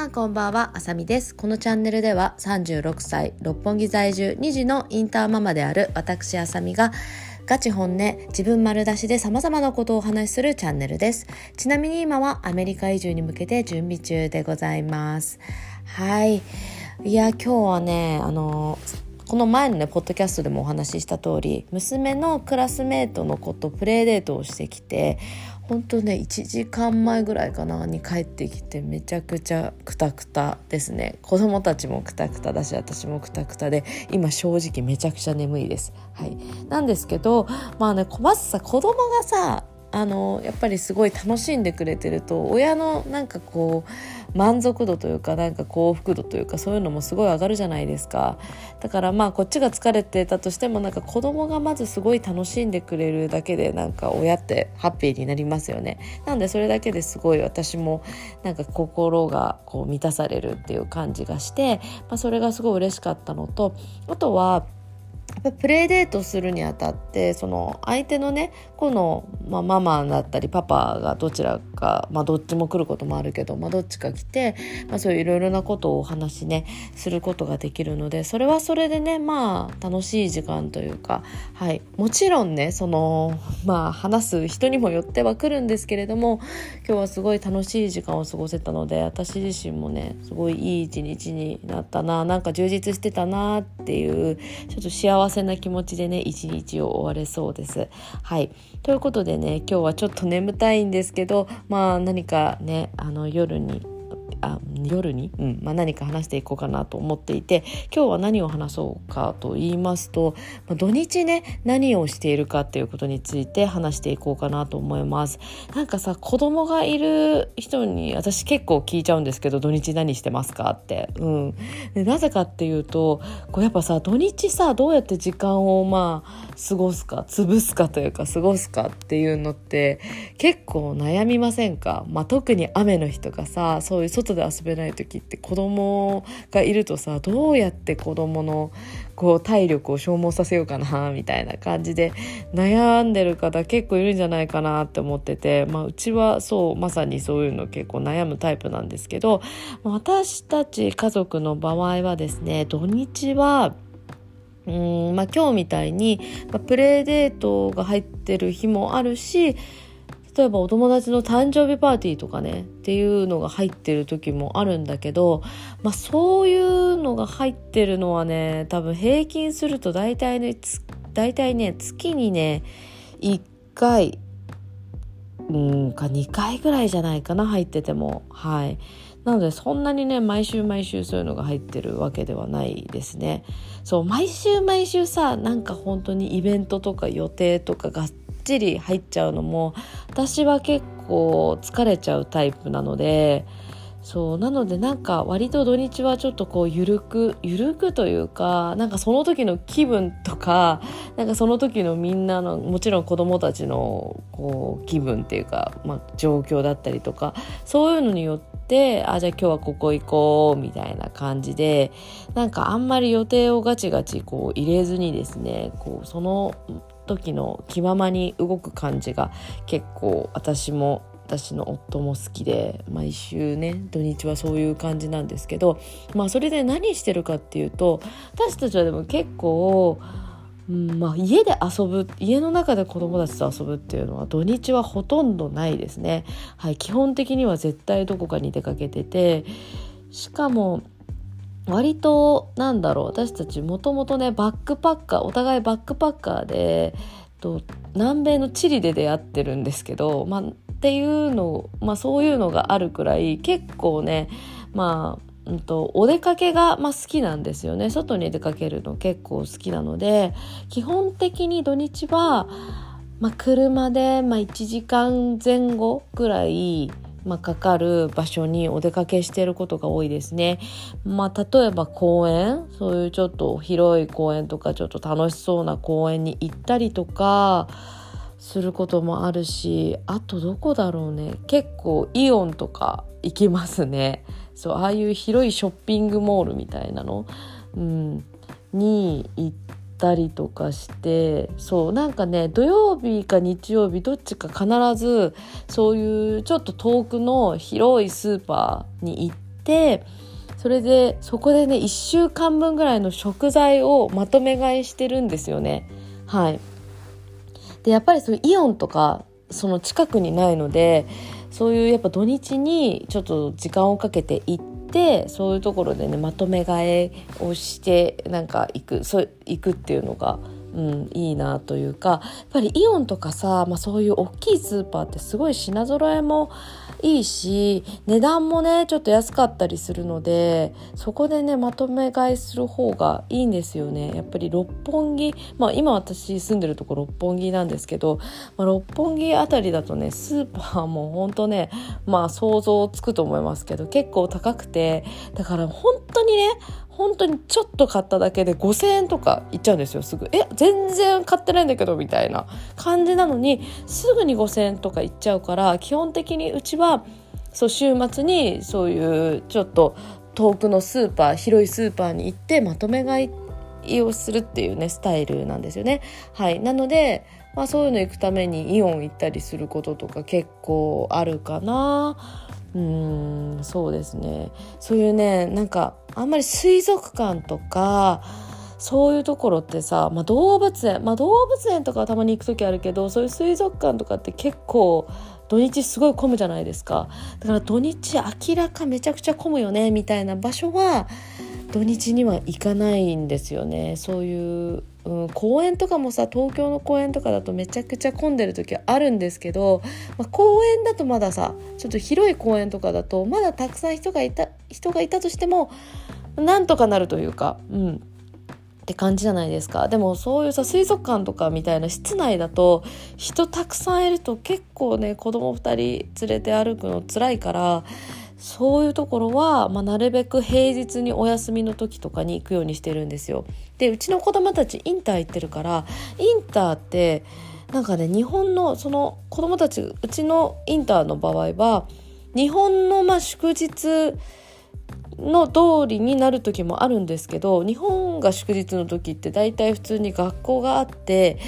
さんこんばんは、あさみです。このチャンネルでは36歳、六本木在住2児のインターママである私あさみがガチ本音、自分丸出しで様々なことをお話しするチャンネルです。ちなみに今はアメリカ移住に向けて準備中でございます。はい。いや、今日はね、あの、この前のね、ポッドキャストでもお話しした通り、娘のクラスメートの子とプレイデートをしてきて、本当ね1時間前ぐらいかなに帰ってきてめちゃくちゃクタクタですね。子供たちもクタクタだし私もクタクタで今正直めちゃくちゃ眠いです。はい。なんですけどまあね小松さ子供がさあのやっぱりすごい楽しんでくれてると親のなんかこう満足度というかなんか幸福度というかそういうのもすごい上がるじゃないですか。だからまあこっちが疲れてたとしてもなんか子供がまずすごい楽しんでくれるだけでなんか親ってハッピーになりますよね。なんでそれだけですごい私もなんか心がこう満たされるっていう感じがして、まあ、それがすごい嬉しかったのとあとはプレイデートするにあたってその相手のね子の、まあ、ママだったりパパがどちらか、まあ、どっちも来ることもあるけど、まあ、どっちか来て、まあ、そういういろいろなことをお話しねすることができるのでそれはそれでねまあ楽しい時間というか、はい、もちろんねその、まあ、話す人にもよっては来るんですけれども今日はすごい楽しい時間を過ごせたので私自身もねすごいいい一日になったななんか充実してたなっていうちょっと幸せ幸せな気持ちでね一日を終われそうです。はいということでね今日はちょっと眠たいんですけどまあ何かねあの夜にあ夜に、うん。まあ、何か話していこうかなと思っていて今日は何を話そうかと言いますと、まあ、土日ね何をしているかっていうことについて話していこうかなと思います。なんかさ子供がいる人に私結構聞いちゃうんですけど土日何してますかって、うん、でなぜかっていうとこうやっぱさ土日さどうやって時間をまあ過ごすか潰すかというか過ごすかっていうのって結構悩みませんか、まあ、特に雨の日とかさそういう外外で遊べない時って子供がいるとさどうやって子供のこう体力を消耗させようかなみたいな感じで悩んでる方結構いるんじゃないかなって思ってて、まあ、うちはそうまさにそういうの結構悩むタイプなんですけど私たち家族の場合はですね土日はうんまあ、今日みたいに、まあ、プレイデートが入ってる日もあるし例えばお友達の誕生日パーティーとかねっていうのが入ってる時もあるんだけど、まあ、そういうのが入ってるのはね多分平均すると大体ね大体ね月にね1回うんか2回ぐらいじゃないかな入ってても。はい。なのでそんなにね毎週毎週そういうのが入ってるわけではないですね。そう毎週毎週さなんか本当にイベントとか予定とかがっちり入っちゃうのも私は結構疲れちゃうタイプなのでそうなのでなんか割と土日はちょっとこう緩く緩くというかなんかその時の気分とかなんかその時のみんなのもちろん子供たちのこう気分っていうか、まあ、状況だったりとかそういうのによってあじゃあ今日はここ行こうみたいな感じでなんかあんまり予定をガチガチこう入れずにですねこうその時の気ままに動く感じが結構私も私の夫も好きで毎週ね土日はそういう感じなんですけどまあそれで何してるかっていうと私たちはでも結構、うんまあ、家で遊ぶ家の中で子供たちと遊ぶっていうのは土日はほとんどないですね。はい、基本的には絶対どこかに出かけててしかも割となんだろう私たちもともとねバックパッカーお互いバックパッカーでと南米のチリで出会ってるんですけど、まあ、っていうの、まあ、そういうのがあるくらい結構ねまあうんと、お出かけが、まあ、好きなんですよね。外に出かけるの結構好きなので基本的に土日は、まあ、車で、まあ、1時間前後ぐらいまあ、かかる場所にお出かけしていることが多いですね。まあ、例えば公園そういうちょっと広い公園とかちょっと楽しそうな公園に行ったりとかすることもあるしあとどこだろうね結構イオンとか行きますね。そうああいう広いショッピングモールみたいなの、うん、に行ってたりとかしてそうなんかね土曜日か日曜日どっちか必ずそういうちょっと遠くの広いスーパーに行ってそれでそこでね1週間分ぐらいの食材をまとめ買いしてるんですよね。はい、でやっぱりそうイオンとかその近くにないのでそういうやっぱ土日にちょっと時間をかけて行ってそういうところでねまとめ買いをしてなんか行くそ行くっていうのがうん、いいなというかやっぱりイオンとかさ、まあ、そういう大きいスーパーってすごい品揃えもいいし値段もねちょっと安かったりするのでそこでねまとめ買いする方がいいんですよね。やっぱり六本木まあ今私住んでるとこ六本木なんですけど、まあ、六本木あたりだとねスーパーもほんとねまあ想像つくと思いますけど結構高くてだから本当にね本当にちょっと買っただけで5,000円とかいっちゃうんですよ。すぐえ全然買ってないんだけどみたいな感じなのにすぐに5,000円とかいっちゃうから基本的にうちはそう週末にそういうちょっと遠くのスーパー広いスーパーに行ってまとめ買いをするっていうねスタイルなんですよね。はい、なのでまあ、そういうの行くためにイオン行ったりすることとか結構あるかな。うんそうですねそういうねなんかあんまり水族館とかそういうところってさ、まあ、動物園、まあ、動物園とかはたまに行く時あるけどそういう水族館とかって結構土日すごい混むじゃないですか。だから土日明らかめちゃくちゃ混むよねみたいな場所は土日には行かないんですよね。そういううん、公園とかもさ東京の公園とかだとめちゃくちゃ混んでる時はあるんですけど、まあ、公園だとまださちょっと広い公園とかだとまだたくさん人がいた人がいたとしてもなんとかなるというか、うん、って感じじゃないですかでもそういうさ水族館とかみたいな室内だと人たくさんいると結構ね子供2人連れて歩くの辛いからそういうところは、まあ、なるべく平日にお休みの時とかに行くようにしてるんですよ。でうちの子供たちインター行ってるからインターってなんかね日本のその子供たちうちのインターの場合は日本のまあ祝日の通りになる時もあるんですけど日本が祝日の時って大体普通に学校があって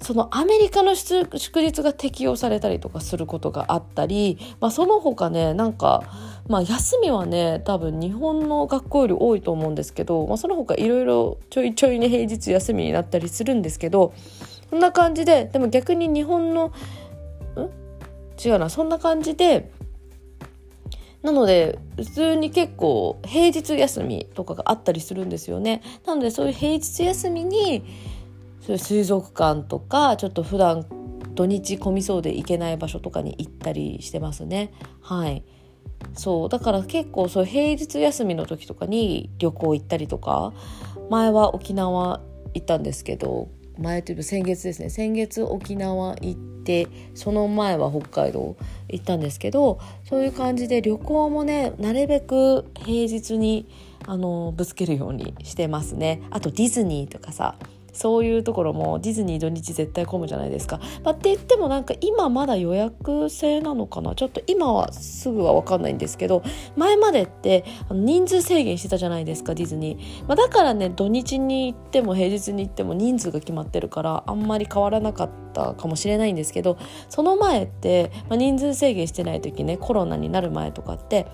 そのアメリカの祝日が適用されたりとかすることがあったり、まあ、その他ねなんか、まあ、休みはね多分日本の学校より多いと思うんですけど、まあ、その他いろいろちょいちょいね平日休みになったりするんですけどそんな感じででも逆に日本のん？違うなそんな感じでなので普通に結構平日休みとかがあったりするんですよね。なのでそういう平日休みにそういう水族館とかちょっと普段土日混みそうで行けない場所とかに行ったりしてますね。はい。そう。だから結構そう平日休みの時とかに旅行行ったりとか前は沖縄行ったんですけど前というと先月ですね。先月沖縄行ってその前は北海道行ったんですけどそういう感じで旅行もねなるべく平日にあのぶつけるようにしてますね。あとディズニーとかさそういうところもディズニー土日絶対混むじゃないですか。まあ、って言ってもなんか今まだ予約制なのかなちょっと今はすぐは分かんないんですけど前までって人数制限してたじゃないですかディズニー。まあ、だからね土日に行っても平日に行っても人数が決まってるからあんまり変わらなかったかもしれないんですけどその前って、まあ、人数制限してない時ねコロナになる前とかって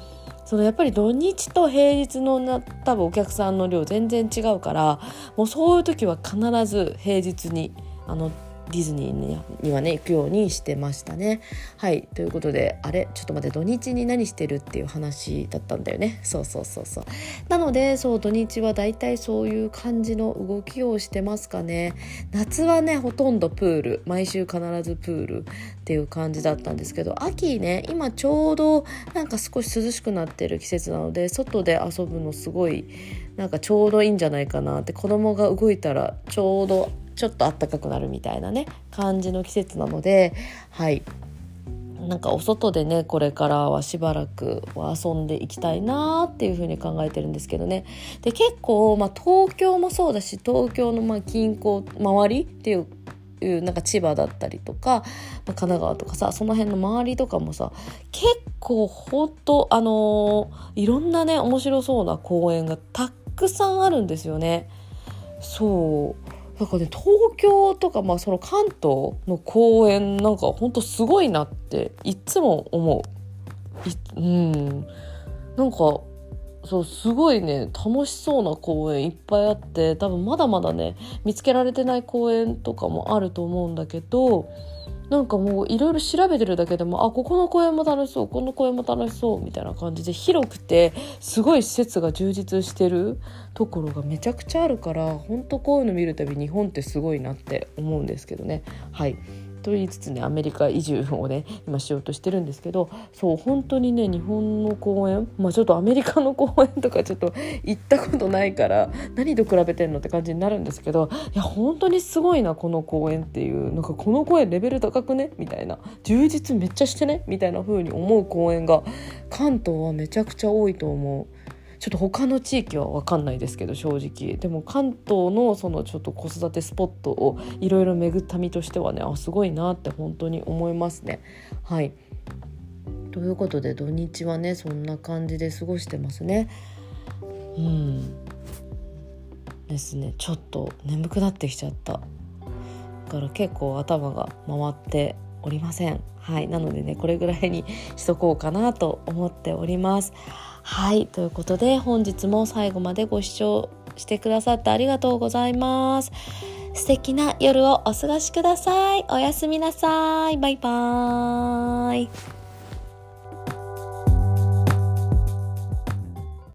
そのやっぱり土日と平日のな多分お客さんの量全然違うからもうそういう時は必ず平日にあのディズニーにはね行くようにしてましたね。はいということであれ？ちょっと待って土日に何してるっていう話だったんだよねそうそうそうそう。なのでそう土日はだいたいそういう感じの動きをしてますかね。夏はねほとんどプール毎週必ずプールっていう感じだったんですけど秋ね今ちょうどなんか少し涼しくなってる季節なので外で遊ぶのすごいなんかちょうどいいんじゃないかなって子供が動いたらちょうどちょっと暖かくなるみたいなね感じの季節なのではい。なんかお外でねこれからはしばらくは遊んでいきたいなっていうふうに考えてるんですけどね。で結構、まあ、東京もそうだし東京のま近郊周りっていういうなんか千葉だったりとか、まあ、神奈川とかさその辺の周りとかもさ結構ほんとあのー、いろんなね面白そうな公園がたくさんあるんですよね。そう。なんかね東京とか、まあ、その関東の公園なんかほんとすごいなっていつも思う。うんなんかそうすごいね楽しそうな公園いっぱいあって多分まだまだね見つけられてない公園とかもあると思うんだけどなんかもういろいろ調べてるだけでもあここの公園も楽しそうこの公園も楽しそうみたいな感じで広くてすごい施設が充実してるところがめちゃくちゃあるからほんとこういうの見るたび日本ってすごいなって思うんですけどねはい。と言いつつねアメリカ移住をね今しようとしてるんですけどそう本当にね日本の公園まあちょっとアメリカの公園とかちょっと行ったことないから何と比べてんのって感じになるんですけどいや本当にすごいなこの公園っていうなんかこの公園レベル高くね？みたいな。充実めっちゃしてね？みたいな風に思う公園が関東はめちゃくちゃ多いと思う。ちょっと他の地域は分かんないですけど正直。でも関東のそのちょっと子育てスポットをいろいろ巡った身としてはねあすごいなって本当に思いますね。はい。ということで土日はねそんな感じで過ごしてますね。うん。ですね。ちょっと眠くなってきちゃった。だから結構頭が回っておりません。はい。なのでねこれぐらいにしとこうかなと思っております。はい。ということで本日も最後までご視聴してくださってありがとうございます。素敵な夜をお過ごしください。おやすみなさい。バイバーイ。